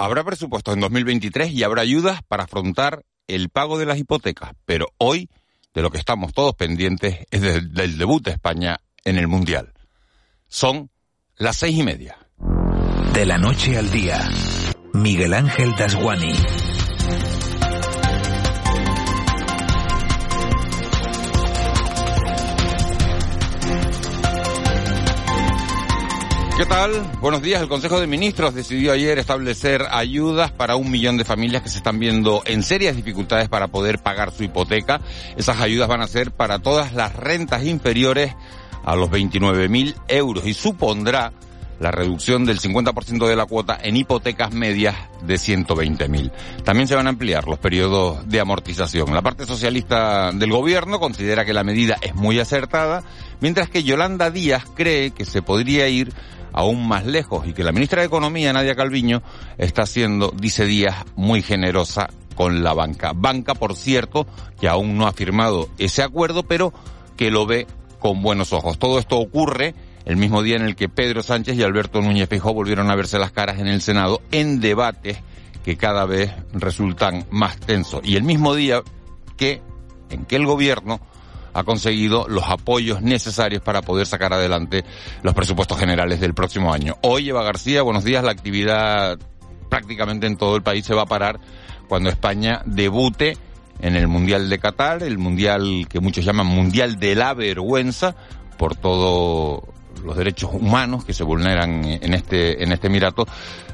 Habrá presupuestos en 2023 y habrá ayudas para afrontar el pago de las hipotecas, pero hoy de lo que estamos todos pendientes es del debut de España en el Mundial. Son las seis y media. De la noche al día, Miguel Ángel Dasguani. ¿Qué tal? Buenos días. El Consejo de Ministros decidió ayer establecer ayudas para un millón de familias que se están viendo en serias dificultades para poder pagar su hipoteca. Esas ayudas van a ser para todas las rentas inferiores a los 29.000 euros y supondrá la reducción del 50% de la cuota en hipotecas medias de 120.000. También se van a ampliar los periodos de amortización. La parte socialista del gobierno considera que la medida es muy acertada, mientras que Yolanda Díaz cree que se podría ir aún más lejos y que la ministra de Economía, Nadia Calviño, está siendo, dice Díaz, muy generosa con la banca. Banca, por cierto, que aún no ha firmado ese acuerdo, pero que lo ve con buenos ojos. Todo esto ocurre el mismo día en el que Pedro Sánchez y Alberto Núñez Feijóo volvieron a verse las caras en el Senado en debates que cada vez resultan más tensos. Y el mismo día que en que el gobierno ha conseguido los apoyos necesarios para poder sacar adelante los presupuestos generales del próximo año. Hoy, Eva García, buenos días. La actividad prácticamente en todo el país se va a parar cuando España debute en el Mundial de Qatar, el Mundial que muchos llaman Mundial de la Vergüenza, por todos los derechos humanos que se vulneran en este, en este Emirato.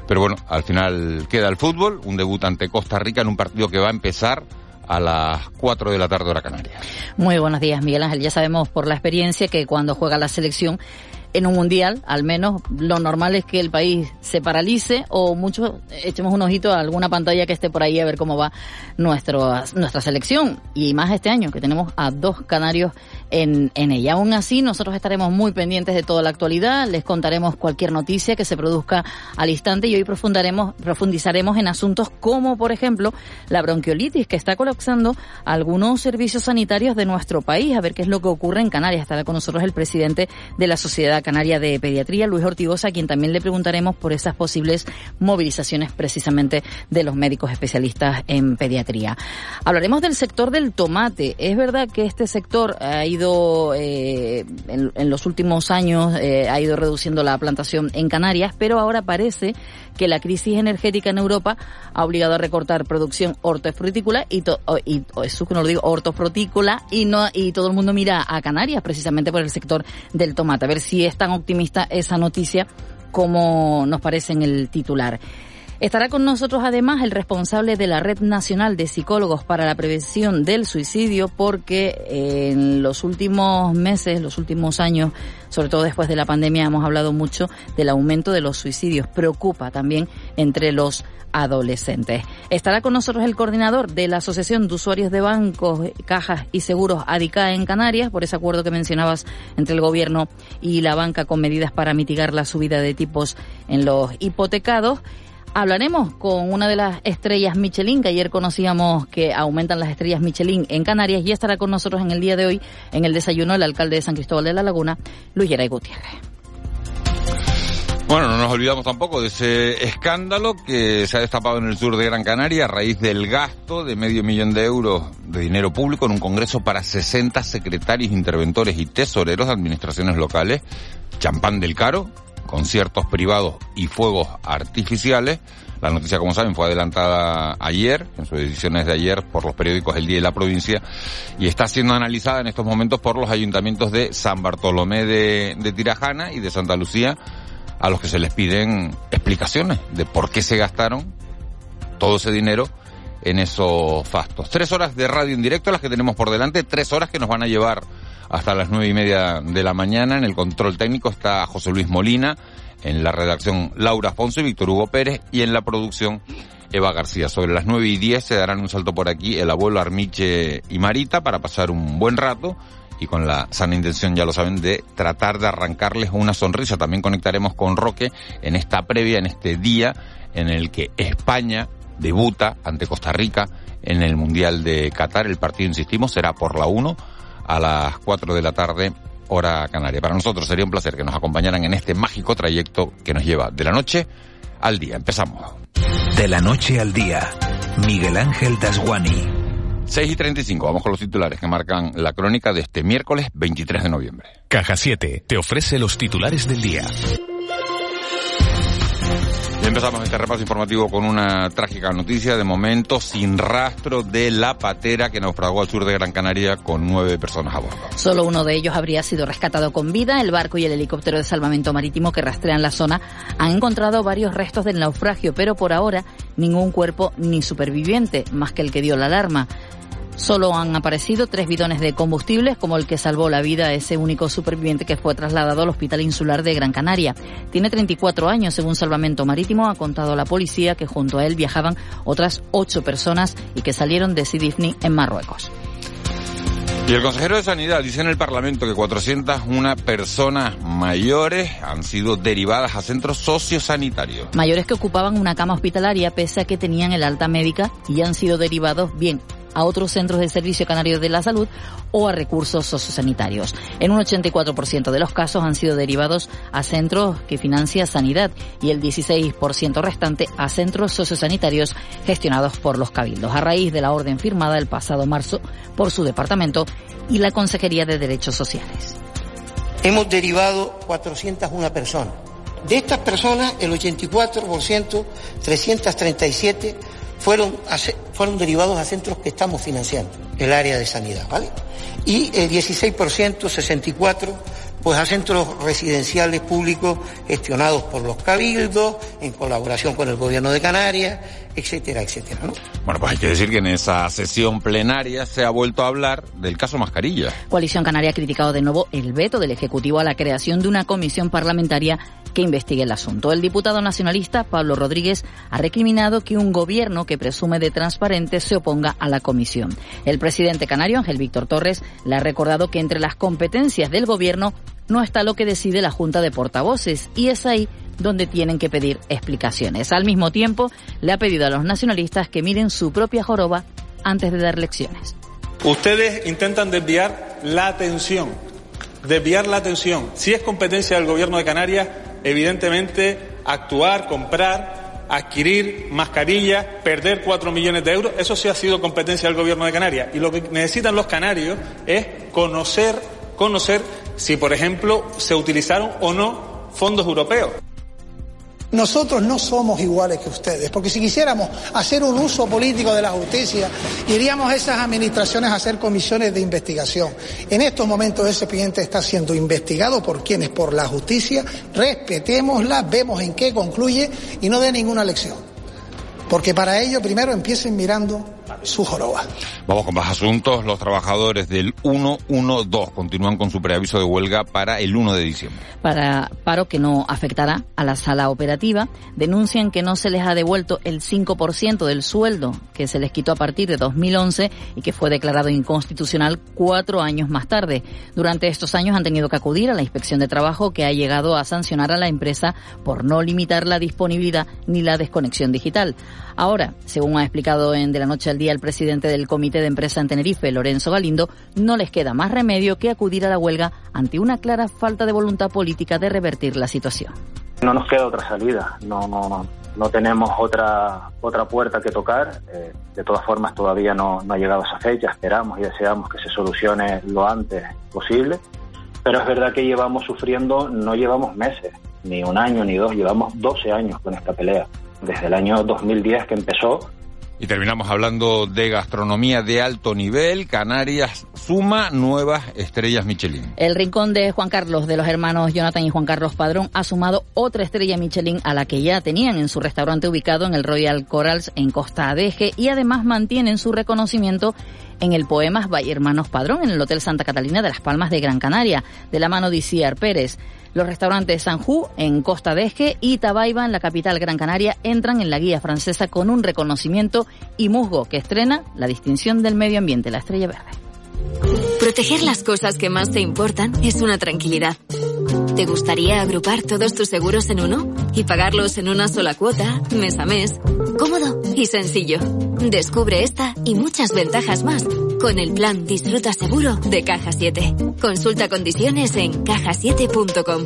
Pero bueno, al final queda el fútbol, un debut ante Costa Rica en un partido que va a empezar a las 4 de la tarde hora canaria. Muy buenos días, Miguel Ángel. Ya sabemos por la experiencia que cuando juega la selección en un mundial, al menos lo normal es que el país se paralice o muchos echemos un ojito a alguna pantalla que esté por ahí a ver cómo va nuestro, nuestra selección. Y más este año, que tenemos a dos canarios en, en ella. Aún así, nosotros estaremos muy pendientes de toda la actualidad, les contaremos cualquier noticia que se produzca al instante y hoy profundaremos, profundizaremos en asuntos como, por ejemplo, la bronquiolitis, que está colapsando algunos servicios sanitarios de nuestro país. A ver qué es lo que ocurre en Canarias. Estará con nosotros el presidente de la Sociedad Canaria de Pediatría, Luis Ortigosa, a quien también le preguntaremos por esas posibles movilizaciones precisamente de los médicos especialistas en pediatría. Hablaremos del sector del tomate. Es verdad que este sector ha ido eh, en, en, los últimos años eh, ha ido reduciendo la plantación en Canarias, pero ahora parece que la crisis energética en Europa ha obligado a recortar producción hortofrutícola y, y eso que no lo digo hortofrutícola y no y todo el mundo mira a Canarias precisamente por el sector del tomate. A ver si es tan optimista esa noticia como nos parece en el titular. Estará con nosotros además el responsable de la Red Nacional de Psicólogos para la Prevención del Suicidio porque en los últimos meses, los últimos años, sobre todo después de la pandemia, hemos hablado mucho del aumento de los suicidios. Preocupa también entre los adolescentes. Estará con nosotros el coordinador de la Asociación de Usuarios de Bancos, Cajas y Seguros ADICA en Canarias, por ese acuerdo que mencionabas entre el gobierno y la banca con medidas para mitigar la subida de tipos en los hipotecados. Hablaremos con una de las estrellas Michelin, que ayer conocíamos que aumentan las estrellas Michelin en Canarias, y estará con nosotros en el día de hoy, en el desayuno, el alcalde de San Cristóbal de la Laguna, Luis Geray Gutiérrez. Bueno, no nos olvidamos tampoco de ese escándalo que se ha destapado en el sur de Gran Canaria a raíz del gasto de medio millón de euros de dinero público en un congreso para 60 secretarios, interventores y tesoreros de administraciones locales. Champán del Caro, conciertos privados y fuegos artificiales. La noticia, como saben, fue adelantada ayer, en sus ediciones de ayer, por los periódicos El Día y la Provincia, y está siendo analizada en estos momentos por los ayuntamientos de San Bartolomé de, de Tirajana y de Santa Lucía, a los que se les piden explicaciones de por qué se gastaron todo ese dinero en esos fastos. Tres horas de radio en directo, las que tenemos por delante, tres horas que nos van a llevar hasta las nueve y media de la mañana. En el control técnico está José Luis Molina, en la redacción Laura Afonso y Víctor Hugo Pérez, y en la producción Eva García. Sobre las nueve y diez se darán un salto por aquí el abuelo Armiche y Marita para pasar un buen rato y con la sana intención, ya lo saben, de tratar de arrancarles una sonrisa. También conectaremos con Roque en esta previa, en este día en el que España debuta ante Costa Rica en el Mundial de Qatar. El partido, insistimos, será por la 1 a las 4 de la tarde, hora canaria. Para nosotros sería un placer que nos acompañaran en este mágico trayecto que nos lleva de la noche al día. Empezamos. De la noche al día, Miguel Ángel Dasguani. 6 y 35, vamos con los titulares que marcan la crónica de este miércoles 23 de noviembre. Caja 7 te ofrece los titulares del día. Empezamos este repaso informativo con una trágica noticia, de momento sin rastro de la patera que naufragó al sur de Gran Canaria con nueve personas a bordo. Solo uno de ellos habría sido rescatado con vida. El barco y el helicóptero de salvamento marítimo que rastrean la zona han encontrado varios restos del naufragio, pero por ahora ningún cuerpo ni superviviente, más que el que dio la alarma. Solo han aparecido tres bidones de combustibles, como el que salvó la vida a ese único superviviente que fue trasladado al Hospital Insular de Gran Canaria. Tiene 34 años, según Salvamento Marítimo, ha contado a la policía que junto a él viajaban otras ocho personas y que salieron de Sidifni en Marruecos. Y el consejero de Sanidad dice en el Parlamento que 401 personas mayores han sido derivadas a centros sociosanitarios. Mayores que ocupaban una cama hospitalaria pese a que tenían el alta médica y han sido derivados bien a otros centros del Servicio Canario de la Salud o a recursos sociosanitarios. En un 84% de los casos han sido derivados a centros que financia Sanidad y el 16% restante a centros sociosanitarios gestionados por los cabildos, a raíz de la orden firmada el pasado marzo por su departamento y la Consejería de Derechos Sociales. Hemos derivado 401 personas. De estas personas, el 84%, 337, fueron, fueron derivados a centros que estamos financiando, el área de sanidad, ¿vale? Y el 16%, 64, pues a centros residenciales públicos gestionados por los cabildos, en colaboración con el gobierno de Canarias, etcétera, etcétera. ¿no? Bueno, pues hay que decir que en esa sesión plenaria se ha vuelto a hablar del caso Mascarilla. Coalición Canaria ha criticado de nuevo el veto del Ejecutivo a la creación de una comisión parlamentaria que investigue el asunto. El diputado nacionalista Pablo Rodríguez ha recriminado que un gobierno que presume de transparente se oponga a la comisión. El presidente canario, Ángel Víctor Torres, le ha recordado que entre las competencias del gobierno no está lo que decide la Junta de Portavoces y es ahí donde tienen que pedir explicaciones. Al mismo tiempo, le ha pedido a los nacionalistas que miren su propia joroba antes de dar lecciones. Ustedes intentan desviar la atención, desviar la atención. Si es competencia del Gobierno de Canarias, evidentemente actuar, comprar, adquirir mascarillas, perder cuatro millones de euros, eso sí ha sido competencia del Gobierno de Canarias. Y lo que necesitan los canarios es conocer, conocer si, por ejemplo, se utilizaron o no fondos europeos. Nosotros no somos iguales que ustedes, porque si quisiéramos hacer un uso político de la justicia, iríamos a esas administraciones a hacer comisiones de investigación. En estos momentos ese expediente está siendo investigado por quienes, por la justicia, respetémosla, vemos en qué concluye y no dé ninguna lección. Porque para ello primero empiecen mirando su joroba. Vamos con más asuntos. Los trabajadores del 112 continúan con su preaviso de huelga para el 1 de diciembre. Para paro que no afectará a la sala operativa, denuncian que no se les ha devuelto el 5% del sueldo que se les quitó a partir de 2011 y que fue declarado inconstitucional cuatro años más tarde. Durante estos años han tenido que acudir a la inspección de trabajo que ha llegado a sancionar a la empresa por no limitar la disponibilidad ni la desconexión digital. Ahora, según ha explicado en De la Noche al Día el presidente del Comité de Empresa en Tenerife, Lorenzo Galindo, no les queda más remedio que acudir a la huelga ante una clara falta de voluntad política de revertir la situación. No nos queda otra salida, no, no, no tenemos otra otra puerta que tocar. Eh, de todas formas, todavía no, no ha llegado esa fecha. Esperamos y deseamos que se solucione lo antes posible. Pero es verdad que llevamos sufriendo, no llevamos meses, ni un año ni dos, llevamos 12 años con esta pelea desde el año 2010 que empezó. Y terminamos hablando de gastronomía de alto nivel. Canarias suma nuevas estrellas Michelin. El rincón de Juan Carlos, de los hermanos Jonathan y Juan Carlos Padrón, ha sumado otra estrella Michelin a la que ya tenían en su restaurante ubicado en el Royal Corals en Costa Adeje y además mantienen su reconocimiento en el Valle Hermanos Padrón en el Hotel Santa Catalina de las Palmas de Gran Canaria, de la mano de Isiar Pérez. Los restaurantes Sanjú en Costa de Eje y Tabaiba en la capital Gran Canaria entran en la guía francesa con un reconocimiento y Musgo que estrena la distinción del medio ambiente, la estrella verde. Proteger las cosas que más te importan es una tranquilidad. ¿Te gustaría agrupar todos tus seguros en uno y pagarlos en una sola cuota, mes a mes? Cómodo y sencillo. Descubre esta y muchas ventajas más con el plan Disfruta Seguro de Caja 7. Consulta condiciones en cajasiete.com.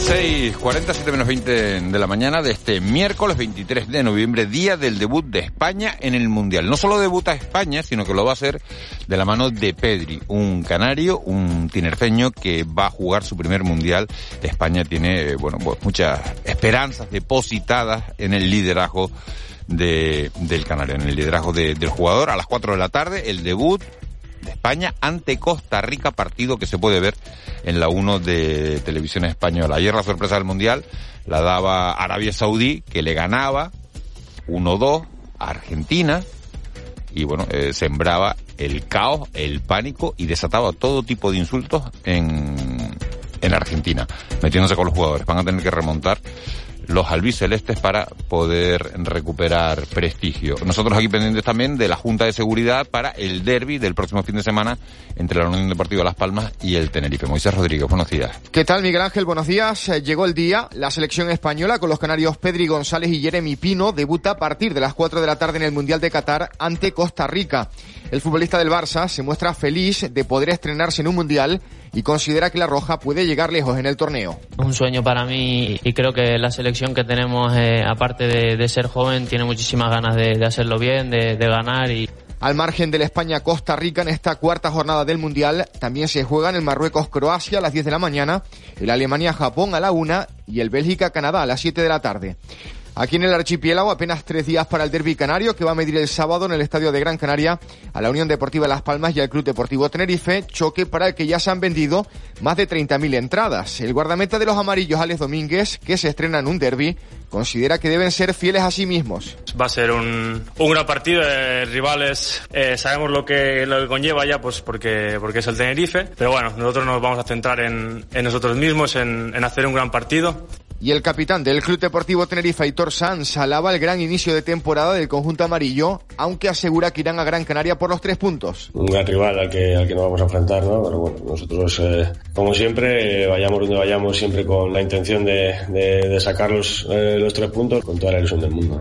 6, 47 menos 20 de la mañana de este miércoles 23 de noviembre, día del debut de España en el Mundial. No solo debuta España, sino que lo va a hacer de la mano de Pedri, un canario, un tinerfeño que va a jugar su primer Mundial. España tiene, bueno, pues muchas esperanzas depositadas en el liderazgo de, del canario, en el liderazgo de, del jugador. A las 4 de la tarde, el debut de España ante Costa Rica, partido que se puede ver en la 1 de Televisión Española. Ayer la sorpresa del Mundial la daba Arabia Saudí, que le ganaba 1-2 a Argentina y bueno, eh, sembraba el caos, el pánico y desataba todo tipo de insultos en, en Argentina, metiéndose con los jugadores. Van a tener que remontar los albicelestes para poder recuperar prestigio. Nosotros aquí pendientes también de la Junta de Seguridad para el derby del próximo fin de semana entre la Unión Deportiva Las Palmas y el Tenerife. Moisés Rodríguez, buenos días. ¿Qué tal, Miguel Ángel? Buenos días. Eh, llegó el día. La selección española con los canarios Pedri González y Jeremy Pino debuta a partir de las 4 de la tarde en el Mundial de Qatar ante Costa Rica. El futbolista del Barça se muestra feliz de poder estrenarse en un Mundial y considera que la Roja puede llegar lejos en el torneo. Es un sueño para mí y creo que la selección que tenemos, eh, aparte de, de, ser joven, tiene muchísimas ganas de, de hacerlo bien, de, de ganar y al margen de la España-Costa Rica en esta cuarta jornada del Mundial, también se juegan el Marruecos-Croacia a las 10 de la mañana, el Alemania-Japón a la 1 y el Bélgica-Canadá a las 7 de la tarde. Aquí en el archipiélago apenas tres días para el derby canario que va a medir el sábado en el estadio de Gran Canaria a la Unión Deportiva Las Palmas y al Club Deportivo Tenerife, choque para el que ya se han vendido más de 30.000 entradas. El guardameta de los amarillos, Alex Domínguez, que se estrena en un derby, considera que deben ser fieles a sí mismos. Va a ser un, gran partido, eh, rivales, eh, sabemos lo que, lo que conlleva ya, pues porque, porque es el Tenerife, pero bueno, nosotros nos vamos a centrar en, en nosotros mismos, en, en hacer un gran partido. Y el capitán del Club Deportivo Tenerife, Aitor Sanz, alaba el gran inicio de temporada del conjunto amarillo, aunque asegura que irán a Gran Canaria por los tres puntos. Un gran rival al que, al que nos vamos a enfrentar, ¿no? Pero bueno, nosotros, eh, como siempre, vayamos donde vayamos, siempre con la intención de, de, de sacar los, eh, los tres puntos con toda la ilusión del mundo.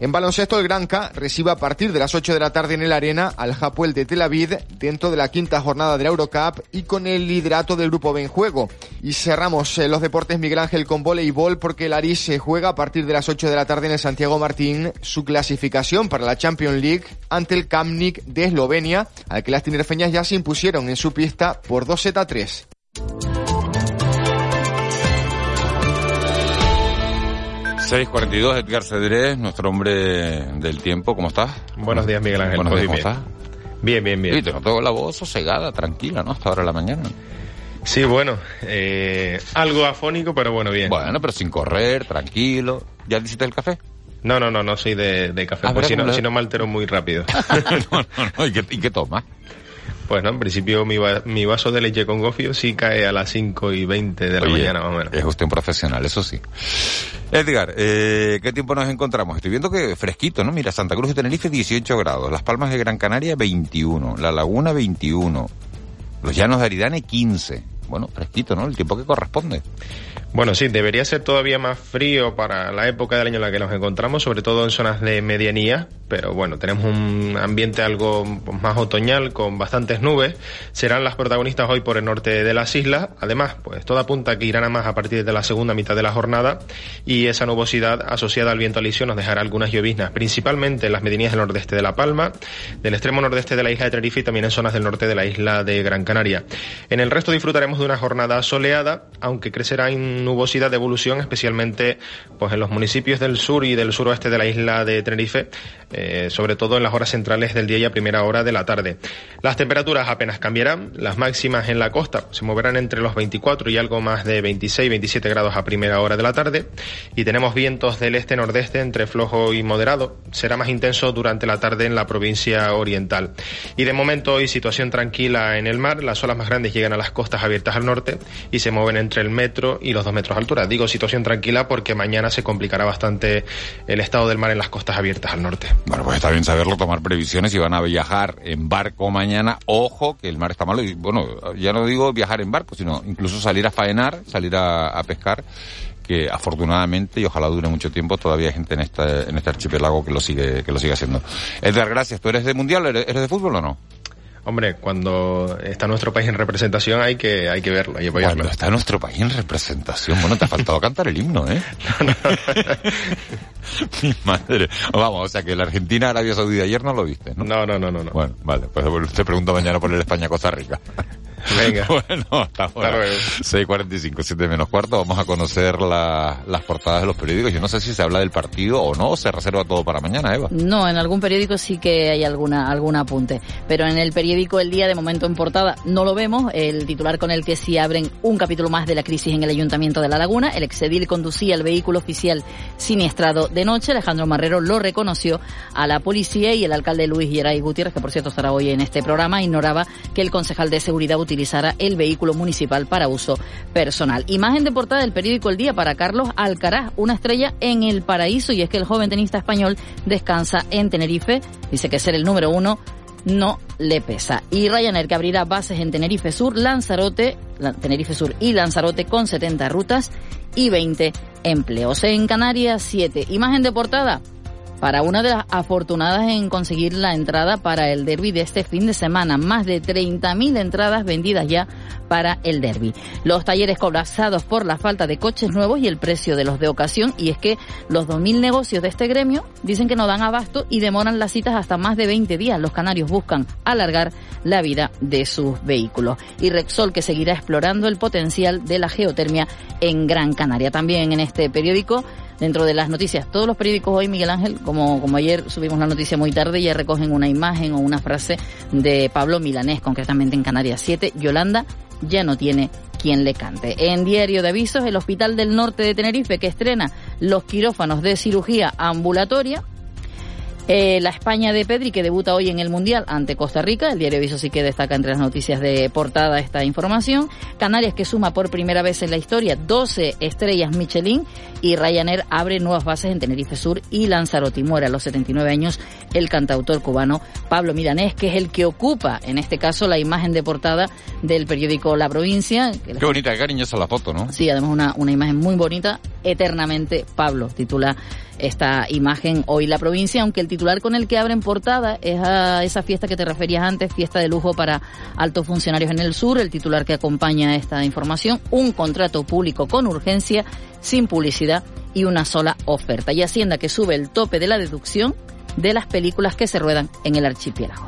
En baloncesto, el Granca recibe a partir de las 8 de la tarde en el Arena al Hapoel de Tel Aviv dentro de la quinta jornada de la Eurocup y con el liderato del grupo B en juego. Y cerramos eh, los deportes Miguel Ángel con voleibol porque el Aris se juega a partir de las 8 de la tarde en el Santiago Martín su clasificación para la Champions League ante el Kamnik de Eslovenia, al que las tinerfeñas ya se impusieron en su pista por 2 z 3. 642, Edgar Cedrés, nuestro hombre del tiempo, ¿cómo estás? Buenos días, Miguel Ángel. Buenos días, ¿cómo bien. estás? Bien, bien, bien. Y te noto la voz sosegada, tranquila, ¿no? Hasta ahora de la mañana. Sí, bueno, eh, algo afónico, pero bueno, bien. Bueno, pero sin correr, tranquilo. ¿Ya hiciste el café? No, no, no, no soy de, de café, Ah, pues si no, si no me altero muy rápido. no, no, no. ¿Y qué, y qué tomas? Pues no, en principio mi, va- mi vaso de leche con gofio sí cae a las 5 y 20 de la mañana, más o menos. Es usted un profesional, eso sí. Edgar, eh, ¿qué tiempo nos encontramos? Estoy viendo que fresquito, ¿no? Mira, Santa Cruz de Tenerife 18 grados, Las Palmas de Gran Canaria 21, La Laguna 21, Los Llanos de Aridane 15. Bueno, fresquito, ¿no? El tiempo que corresponde. Bueno, sí, debería ser todavía más frío para la época del año en la que nos encontramos, sobre todo en zonas de medianía, pero bueno, tenemos un ambiente algo pues, más otoñal con bastantes nubes. Serán las protagonistas hoy por el norte de las islas. Además, pues todo apunta a que irán a más a partir de la segunda mitad de la jornada y esa nubosidad asociada al viento alisio nos dejará algunas lloviznas, principalmente en las medianías del nordeste de La Palma, del extremo nordeste de la isla de Tenerife y también en zonas del norte de la isla de Gran Canaria. En el resto disfrutaremos de una jornada soleada, aunque crecerá en nubosidad de evolución, especialmente pues en los municipios del sur y del suroeste de la isla de Tenerife, eh, sobre todo en las horas centrales del día y a primera hora de la tarde. Las temperaturas apenas cambiarán, las máximas en la costa se moverán entre los 24 y algo más de 26-27 grados a primera hora de la tarde y tenemos vientos del este-nordeste entre flojo y moderado. Será más intenso durante la tarde en la provincia oriental. Y de momento hoy situación tranquila en el mar, las olas más grandes llegan a las costas abiertas al norte y se mueven entre el metro y los dos metros de altura. Digo situación tranquila porque mañana se complicará bastante el estado del mar en las costas abiertas al norte. Bueno, pues está bien saberlo, tomar previsiones si van a viajar en barco mañana. Ojo, que el mar está malo. Y bueno, ya no digo viajar en barco, sino incluso salir a faenar, salir a, pescar que afortunadamente y ojalá dure mucho tiempo todavía hay gente en este, en este archipiélago que lo sigue que lo sigue haciendo. Edgar, gracias. ¿Tú eres de mundial? ¿Eres, eres de fútbol o no? Hombre, cuando está nuestro país en representación hay que hay que verlo, hay que apoyarlo. Cuando está nuestro país en representación, bueno, te ha faltado cantar el himno, ¿eh? Mi madre. Vamos, o sea que la Argentina, Arabia Saudí de ayer no lo viste, ¿no? No, no, no, no. no. Bueno, vale, pues te pregunto mañana por el España-Costa Rica. Venga. bueno, hasta ahora. 6.45, 7 menos cuarto. Vamos a conocer la, las portadas de los periódicos. Yo no sé si se habla del partido o no, o se reserva todo para mañana, Eva. No, en algún periódico sí que hay alguna, algún apunte. Pero en el periódico El Día, de momento en portada, no lo vemos. El titular con el que sí abren un capítulo más de la crisis en el Ayuntamiento de La Laguna. El exedil conducía el vehículo oficial siniestrado de noche. Alejandro Marrero lo reconoció a la policía y el alcalde Luis Geray Gutiérrez, que por cierto estará hoy en este programa, ignoraba que el concejal de seguridad utilizara el vehículo municipal para uso personal. Imagen de portada del periódico El Día para Carlos Alcaraz, una estrella en el paraíso y es que el joven tenista español descansa en Tenerife. Dice que ser el número uno no le pesa. Y Ryanair que abrirá bases en Tenerife Sur, Lanzarote, Tenerife Sur y Lanzarote con 70 rutas y 20 empleos. En Canarias 7. Imagen de portada para una de las afortunadas en conseguir la entrada para el derby de este fin de semana. Más de 30.000 entradas vendidas ya para el derby. Los talleres colapsados por la falta de coches nuevos y el precio de los de ocasión. Y es que los 2.000 negocios de este gremio dicen que no dan abasto y demoran las citas hasta más de 20 días. Los canarios buscan alargar la vida de sus vehículos. Y Rexol que seguirá explorando el potencial de la geotermia en Gran Canaria. También en este periódico dentro de las noticias. Todos los periódicos hoy, Miguel Ángel, como, como ayer subimos la noticia muy tarde, ya recogen una imagen o una frase de Pablo Milanés, concretamente en Canarias 7. Yolanda ya no tiene quien le cante. En Diario de Avisos, el Hospital del Norte de Tenerife, que estrena los quirófanos de cirugía ambulatoria, eh, la España de Pedri, que debuta hoy en el Mundial ante Costa Rica. El diario Viso sí que destaca entre las noticias de portada esta información. Canarias, que suma por primera vez en la historia 12 estrellas Michelin. Y Ryanair abre nuevas bases en Tenerife Sur y Lanzarote. Muere a los 79 años el cantautor cubano Pablo Milanés, que es el que ocupa, en este caso, la imagen de portada del periódico La Provincia. Qué bonita, qué cariñosa la foto, ¿no? Sí, además una, una imagen muy bonita. Eternamente Pablo, titula esta imagen hoy la provincia, aunque el titular con el que abren portada es a esa fiesta que te referías antes, fiesta de lujo para altos funcionarios en el sur, el titular que acompaña esta información, un contrato público con urgencia, sin publicidad y una sola oferta. Y Hacienda que sube el tope de la deducción de las películas que se ruedan en el archipiélago.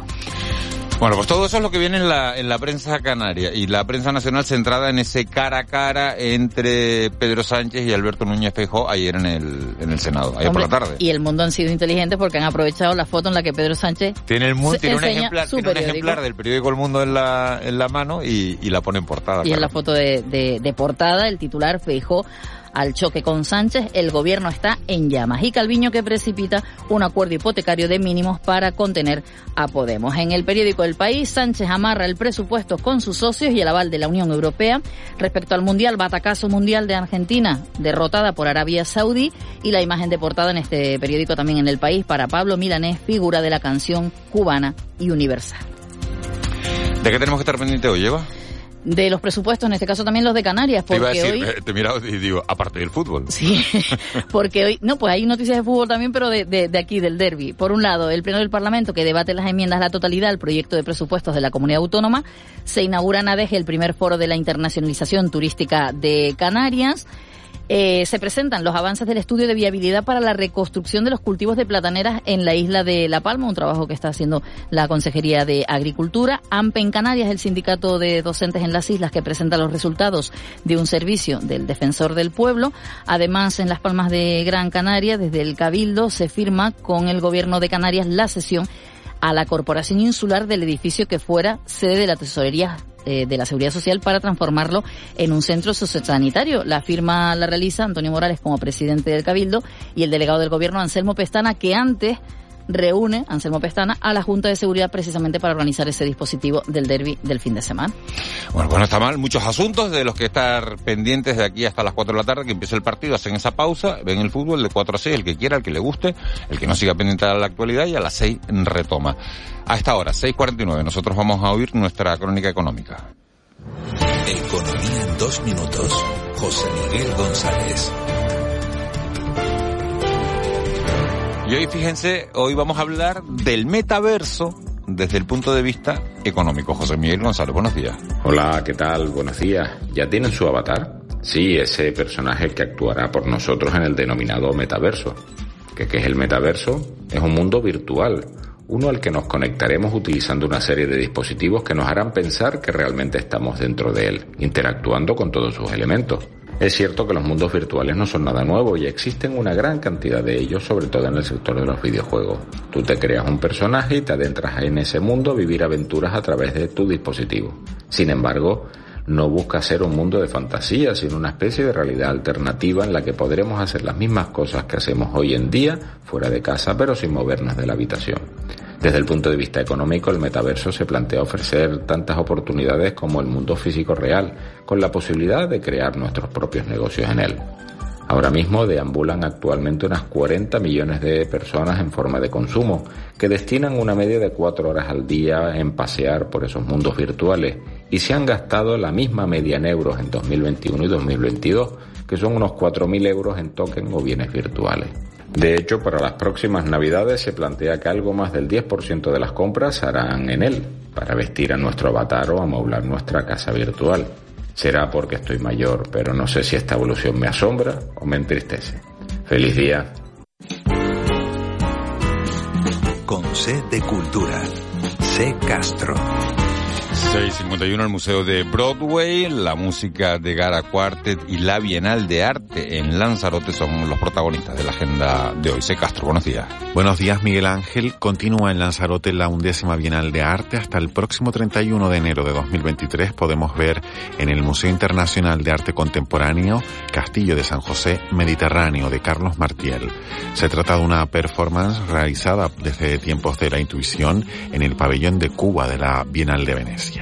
Bueno, pues todo eso es lo que viene en la, en la prensa canaria y la prensa nacional centrada en ese cara a cara entre Pedro Sánchez y Alberto Núñez Feijóo ayer en el, en el Senado, ayer por la tarde. Y el mundo han sido inteligentes porque han aprovechado la foto en la que Pedro Sánchez tiene, el mundo, tiene, un ejemplar, tiene un ejemplar del periódico El Mundo en la, en la mano y, y la pone en portada. Y en la foto de, de, de portada el titular Feijóo al choque con Sánchez, el gobierno está en llamas. Y Calviño que precipita un acuerdo hipotecario de mínimos para contener a Podemos. En el periódico El País, Sánchez amarra el presupuesto con sus socios y el aval de la Unión Europea. Respecto al Mundial, batacazo mundial de Argentina, derrotada por Arabia Saudí. Y la imagen de portada en este periódico también en El País para Pablo Milanés, figura de la canción cubana y universal. ¿De qué tenemos que estar pendiente hoy, Eva? De los presupuestos, en este caso también los de Canarias, porque te hoy... Te he mirado y digo, aparte del fútbol. Sí, porque hoy, no, pues hay noticias de fútbol también, pero de, de, de, aquí, del derby. Por un lado, el Pleno del Parlamento, que debate las enmiendas a la totalidad al proyecto de presupuestos de la comunidad autónoma, se inaugura en ADEGE el primer foro de la internacionalización turística de Canarias, eh, se presentan los avances del estudio de viabilidad para la reconstrucción de los cultivos de plataneras en la isla de La Palma, un trabajo que está haciendo la Consejería de Agricultura. AMPE en Canarias, el sindicato de docentes en las islas que presenta los resultados de un servicio del defensor del pueblo. Además, en Las Palmas de Gran Canaria, desde el Cabildo, se firma con el gobierno de Canarias la sesión a la Corporación Insular del edificio que fuera sede de la Tesorería eh, de la Seguridad Social para transformarlo en un centro sociosanitario. La firma la realiza Antonio Morales como presidente del Cabildo y el delegado del gobierno Anselmo Pestana que antes reúne Anselmo Pestana a la Junta de Seguridad precisamente para organizar ese dispositivo del derby del fin de semana. Bueno, pues no está mal. Muchos asuntos de los que estar pendientes de aquí hasta las 4 de la tarde, que empiece el partido, hacen esa pausa, ven el fútbol de 4 a 6, el que quiera, el que le guste, el que no siga pendiente de la actualidad y a las 6 retoma. A esta hora, 6.49, nosotros vamos a oír nuestra crónica económica. Economía en dos minutos. José Miguel González. Y hoy fíjense, hoy vamos a hablar del metaverso desde el punto de vista económico. José Miguel González, buenos días. Hola, ¿qué tal? Buenos días. ¿Ya tienen su avatar? Sí, ese personaje que actuará por nosotros en el denominado metaverso. ¿Qué, qué es el metaverso? Es un mundo virtual, uno al que nos conectaremos utilizando una serie de dispositivos que nos harán pensar que realmente estamos dentro de él, interactuando con todos sus elementos. Es cierto que los mundos virtuales no son nada nuevo y existen una gran cantidad de ellos, sobre todo en el sector de los videojuegos. Tú te creas un personaje y te adentras en ese mundo a vivir aventuras a través de tu dispositivo. Sin embargo, no busca ser un mundo de fantasía, sino una especie de realidad alternativa en la que podremos hacer las mismas cosas que hacemos hoy en día fuera de casa, pero sin movernos de la habitación. Desde el punto de vista económico, el metaverso se plantea ofrecer tantas oportunidades como el mundo físico real, con la posibilidad de crear nuestros propios negocios en él. Ahora mismo deambulan actualmente unas 40 millones de personas en forma de consumo, que destinan una media de cuatro horas al día en pasear por esos mundos virtuales y se han gastado la misma media en euros en 2021 y 2022, que son unos 4.000 euros en token o bienes virtuales. De hecho, para las próximas Navidades se plantea que algo más del 10% de las compras harán en él, para vestir a nuestro avatar o amoblar nuestra casa virtual. Será porque estoy mayor, pero no sé si esta evolución me asombra o me entristece. ¡Feliz día! Con C de Cultura. C Castro. 651 el Museo de Broadway, la música de Gara Quartet y la Bienal de Arte en Lanzarote son los protagonistas de la agenda de hoy. C. Castro, buenos días. Buenos días, Miguel Ángel. Continúa en Lanzarote la undécima Bienal de Arte. Hasta el próximo 31 de enero de 2023 podemos ver en el Museo Internacional de Arte Contemporáneo Castillo de San José Mediterráneo de Carlos Martiel. Se trata de una performance realizada desde tiempos de la intuición en el pabellón de Cuba de la Bienal de Venecia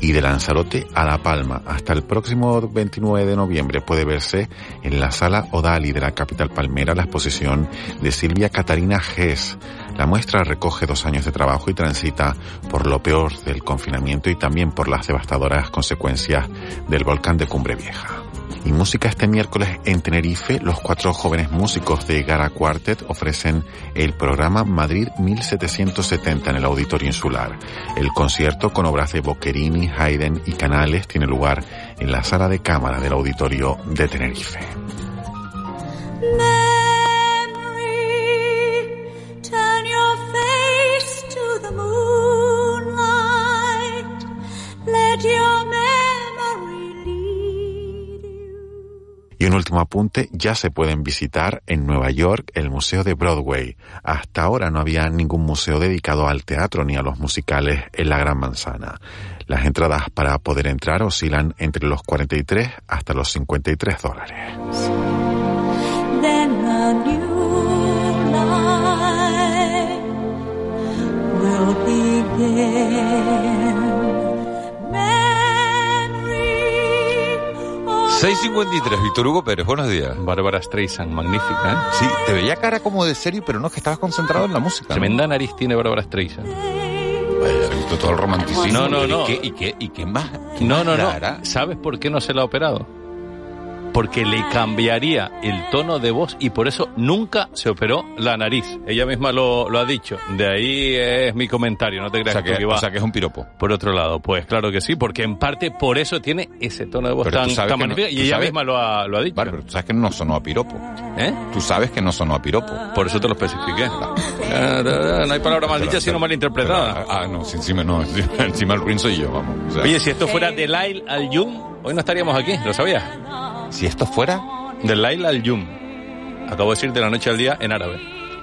y de Lanzarote a La Palma. Hasta el próximo 29 de noviembre puede verse en la sala Odali de la capital palmera la exposición de Silvia Catarina Gess. La muestra recoge dos años de trabajo y transita por lo peor del confinamiento y también por las devastadoras consecuencias del volcán de Cumbre Vieja. Y música este miércoles en Tenerife, los cuatro jóvenes músicos de Gara Quartet ofrecen el programa Madrid 1770 en el Auditorio Insular. El concierto con obras de Boccherini, Haydn y Canales tiene lugar en la sala de cámara del Auditorio de Tenerife. Un último apunte, ya se pueden visitar en Nueva York el Museo de Broadway. Hasta ahora no había ningún museo dedicado al teatro ni a los musicales en la Gran Manzana. Las entradas para poder entrar oscilan entre los 43 hasta los 53 dólares. 653, Víctor Hugo Pérez, buenos días. Bárbara Streisand, magnífica, ¿eh? Sí, te veía cara como de serio, pero no, es que estabas concentrado en la música. ¿no? Tremenda nariz tiene Bárbara Streisand. Vaya, visto todo el romanticismo. No, no, no. ¿Y qué, y qué, y qué más? ¿Qué No, más no, no. ¿Sabes por qué no se la ha operado? Porque le cambiaría el tono de voz y por eso nunca se operó la nariz. Ella misma lo, lo ha dicho. De ahí es mi comentario, no te O creas sea, que, va o sea que es un piropo. por otro lado. Pues claro que sí, porque en parte por eso tiene ese tono de voz Pero tan, tan que no- magnífico y ella sabes- misma lo ha, lo ha dicho. Vale, pero tú sabes que no sonó a piropo. ¿Eh? Tú sabes que no sonó a piropo. Por eso te lo especifiqué. Eh, No hay palabra maldita sino malinterpretada. Ah, no, sí, encima no, encima, el ruin soy yo, vamos. O sea, Oye, si esto fuera de Lail al Yum, hoy no estaríamos aquí, ¿lo sabías? Si esto fuera... De Lail al Yum. Acabo de decir de la noche al día en árabe.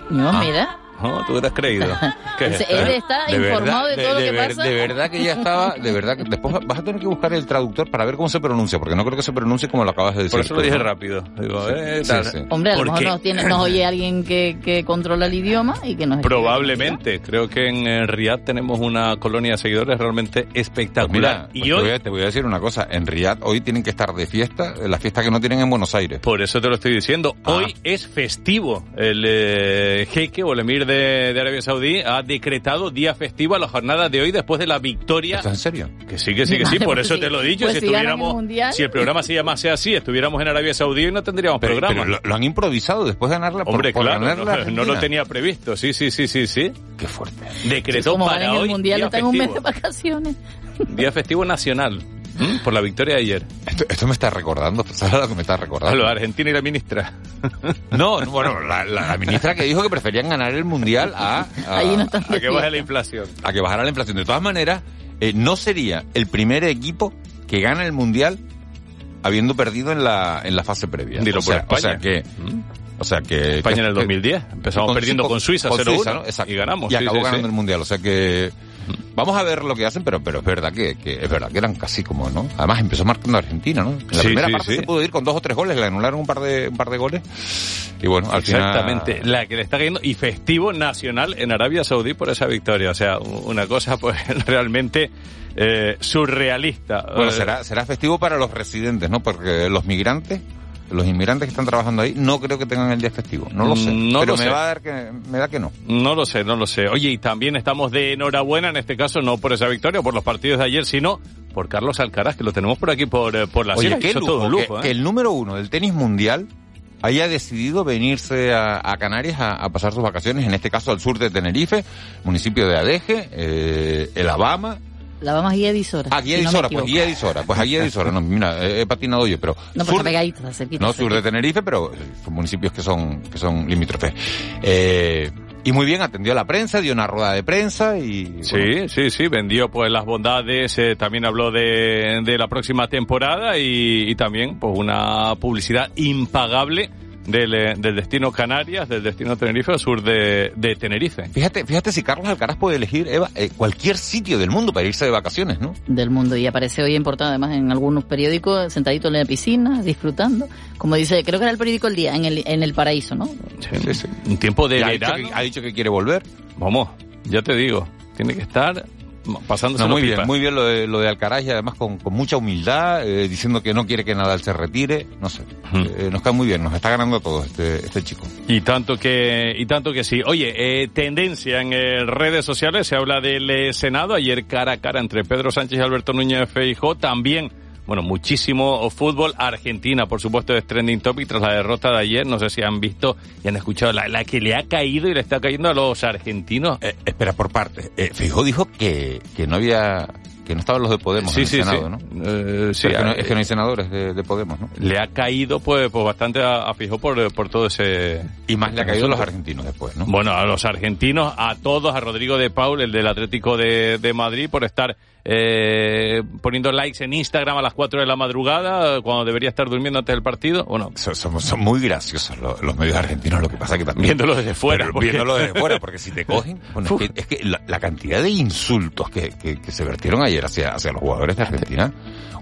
No, Ah. mira. No, tú te has creído. ¿Qué es Él eh? está informado de todo lo que ver- pasa. de verdad que ya estaba, de verdad que después vas a tener que buscar el traductor para ver cómo se pronuncia, porque no creo que se pronuncie como lo acabas de decir. Por eso lo dije ¿no? rápido. Digo, Sí, eh, sí, tal. sí. Hombre, a lo mejor nos, tiene, nos oye alguien que, que controla el idioma y que nos Probablemente. Creo que en eh, Riyadh tenemos una colonia de seguidores realmente Pues espectacular. mira, pues y te, hoy, voy a, te voy a decir una cosa, en Riyadh hoy tienen que estar de fiesta, la fiesta que no tienen en Buenos Aires. por eso te lo estoy diciendo, Ah. hoy es festivo el eh, jeque o el emir emir de, de Arabia Saudí ha decretado día festivo a la jornada de hoy después de la victoria. ¿Estás en serio? Que sí, que sí, que sí, por eso sí. te lo he dicho. Pues si si el estuviéramos, Mundial. si el programa se llamase así, estuviéramos en Arabia Saudí y no tendríamos Pero, programa. pero lo, lo han improvisado después de ganarla por, Hombre, por claro, ganar la no, no lo tenía previsto. Sí, sí, sí, sí, sí. Qué fuerte. Decretó Como para hoy el Mundial, día están un mes de vacaciones. día festivo nacional ¿m? por la victoria de ayer. Esto, esto me está recordando, ¿sabes lo que me está A recordando? lo Argentina y la ministra. No, no, bueno, la, la- la ministra que dijo que preferían ganar el mundial a, a, Ahí no están A de que baje la inflación. a que bajara la inflación. De todas maneras, eh, no sería el primer equipo que gana el mundial habiendo perdido en la, en la fase previa. Dilo o, por sea, o España. sea que, ¿Mm? o sea que España que- en el que- 2010. Empezamos con- perdiendo con- con Suiza con 0-1 Suiza, ¿no? Exacto. y ganamos. Y sí, acabó sí, ganando sí. el mundial. O sea que vamos a ver lo que hacen, pero pero es verdad que, que es verdad que eran casi como, ¿no? Además empezó marcando Argentina, ¿no? En la Sí, primera sí, parte sí. se pudo ir con dos o tres goles, le anularon un par de un par de goles y bueno, al Exactamente, final la que le está cayendo y festivo nacional en Arabia Saudí por esa victoria. O sea, una cosa pues realmente eh, surrealista. Bueno, Eh, será, será festivo para los residentes, ¿no? Porque los migrantes, los inmigrantes que están trabajando ahí, no creo que tengan el día festivo. No lo sé. Mm, no pero lo me sé. va a dar que, me da que no. No lo sé, no lo sé. Oye, y también estamos de enhorabuena, en este caso, no por esa victoria, por los partidos de ayer, sino por Carlos Alcaraz, que lo tenemos por aquí por, eh, por la Oye, sierra. qué lujo, todo un lujo, que, ¿eh? el número uno del tenis mundial haya decidido venirse a, a Canarias a, a pasar sus vacaciones, en este caso al sur de Tenerife, municipio de Adeje, eh, el Alabama. La vamos a guía de Isora. Ah, guía si no pues guía de Isora, pues a guía de Isora, no, mira, he, he patinado yo, pero... No, pues sur pegadito, está cerquita. No, sur de Tenerife, pero son municipios que son, que son limítrofes. Eh, y muy bien, atendió a la prensa, dio una rueda de prensa y... Sí, sí, sí, vendió pues las bondades, eh, también habló de, de la próxima temporada y, y también pues una publicidad impagable del, eh, del destino Canarias, del destino Tenerife al sur de, de Tenerife. Fíjate, fíjate si Carlos Alcaraz puede elegir, Eva, eh, cualquier sitio del mundo para irse de vacaciones, ¿no? del mundo y aparece hoy en portada además en algunos periódicos sentadito en la piscina disfrutando como dice creo que era el periódico el día en el en el paraíso no Sí, sí. Un tiempo de ha, dicho verano. que, ha dicho que quiere volver. Vamos, ya te digo, tiene que estar pasándose No, muy pipa. bien, muy bien lo de, lo de Alcaraz y además con, con mucha humildad, eh, diciendo que no quiere que Nadal se retire, no sé. Eh, nos cae muy bien, nos está ganando a todos este, este chico. Y tanto que, y tanto que sí. Oye, eh, tendencia en eh, redes sociales, se habla del Senado, ayer cara a cara entre Pedro Sánchez y Alberto Núñez Feijóo, también, bueno, muchísimo fútbol. Argentina, por supuesto, es trending topic tras la derrota de ayer. No sé si han visto y han escuchado la, la que le ha caído y le está cayendo a los argentinos. Eh, espera, por parte. Eh, Feijóo dijo que, que no había, que no estaban los de Podemos Sí, en el sí, Senado, sí. ¿no? Eh, sí, Pero es, que no, eh, es que no hay senadores de, de Podemos, ¿no? le ha caído pues, pues bastante a, a Feijóo por, por todo ese... Y más le ha caído a los argentinos después, ¿no? Bueno, a los argentinos, a todos, a Rodrigo de Paul, el del Atlético de, de Madrid, por estar eh, poniendo likes en Instagram a las 4 de la madrugada, cuando debería estar durmiendo antes del partido. Bueno, Son, son- son muy graciosos los, los medios argentinos, lo que pasa que también... Viéndolo desde fuera, Pero porque- Viéndolo desde fuera, porque si te cogen... Bueno, es que, es que la, la cantidad de insultos que, que, que se vertieron ayer hacia, hacia los jugadores de Argentina,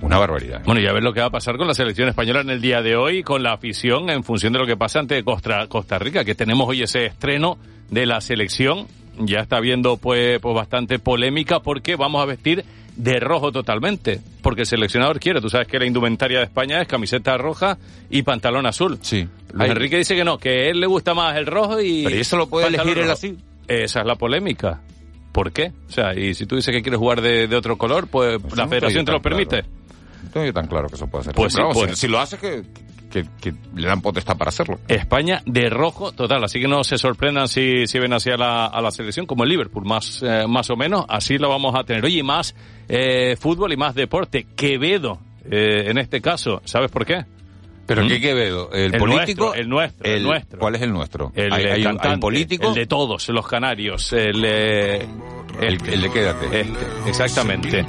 una barbaridad. Bueno, y a ver lo que va a pasar con la selección española en el día de hoy, con la afición en función de lo que pasa ante Costa, Costa Rica, que tenemos hoy ese estreno de la selección. Ya está habiendo pues, pues bastante polémica porque vamos a vestir de rojo totalmente. Porque el seleccionador quiere. Tú sabes que la indumentaria de España es camiseta roja y pantalón azul. Sí. Luis Enrique dice que no, que a él le gusta más el rojo y... Pero ¿y eso lo puede elegir él así? Esa es la polémica. ¿Por qué? O sea, y si tú dices que quieres jugar de, de otro color, pues Pues la no federación te lo claro. permite. No tengo yo tan claro que eso puede ser. Pues sí, pues. si, lo hace, que, que, que le dan potestad para hacerlo. España de rojo total, así que no se sorprendan si, si ven así a la, a la selección como el Liverpool, más, eh, más o menos, así lo vamos a tener. Oye, y más eh, fútbol y más deporte. Quevedo, eh, en este caso, ¿sabes por qué? ¿Pero ¿Mm? qué Quevedo? ¿El, El político? nuestro, el nuestro, el nuestro. ¿Cuál es el nuestro? El, hay, hay cantante, político. El de todos, los canarios, el... eh, El- el de Quédate. Este, exactamente.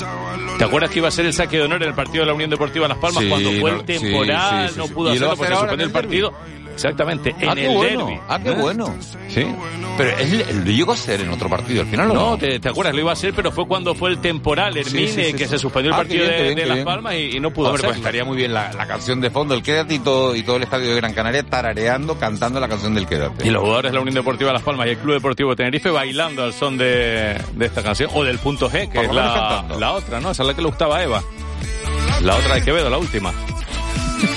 ¿Te acuerdas que iba a ser el saque de honor en el partido de la Unión Deportiva Las Palmas Sí, cuando fue no- el temporal? sí, sí, no pudo ¿Y lo va hacerlo porque suspendió el el partido. Exactamente, en Ah, el qué bueno. derbi. Ah, qué ¿Eh? bueno. Sí. Pero él lo llegó a ser en otro partido, al final ¿o No, no. te, te acuerdas, lo iba a hacer, pero fue cuando fue el temporal, Hermine, Sí, sí, sí, que se suspendió el Ah, partido bien, de, bien, de Las bien. Palmas y, y no pudo Hombre, pues estaría muy bien la, la canción de fondo, el Quédate y todo, y todo el estadio de Gran Canaria tarareando, cantando la canción del Quédate. Y los jugadores de la Unión Deportiva Las Palmas y el Club Deportivo Tenerife bailando al son de, de esta canción, o del punto G, que Por es la, la otra, ¿no? Esa es la que le gustaba a Eva. La otra de Quevedo, la última.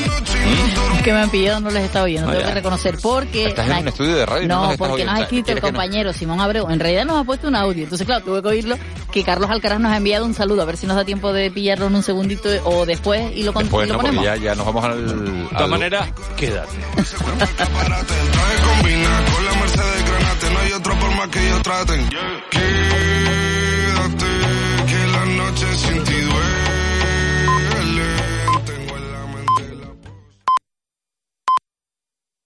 Es que me han pillado, no les estaba oyendo, No, tengo ya. que reconocer. Porque. Estás en un estudio de radio, no No, nos estás porque nos ha escrito el compañero Simón Abreu. En realidad nos ha puesto un audio. Entonces, claro, tuve que oírlo. Que Carlos Alcaraz nos ha enviado un saludo. A ver si nos da tiempo de pillarlo en un segundito o después y lo, Después y lo ponemos. ya, ya nos vamos al... De todas maneras, quédate. combina con la Mercedes Granate, no hay otra forma que ellos traten. Quédate, que la noche sin ti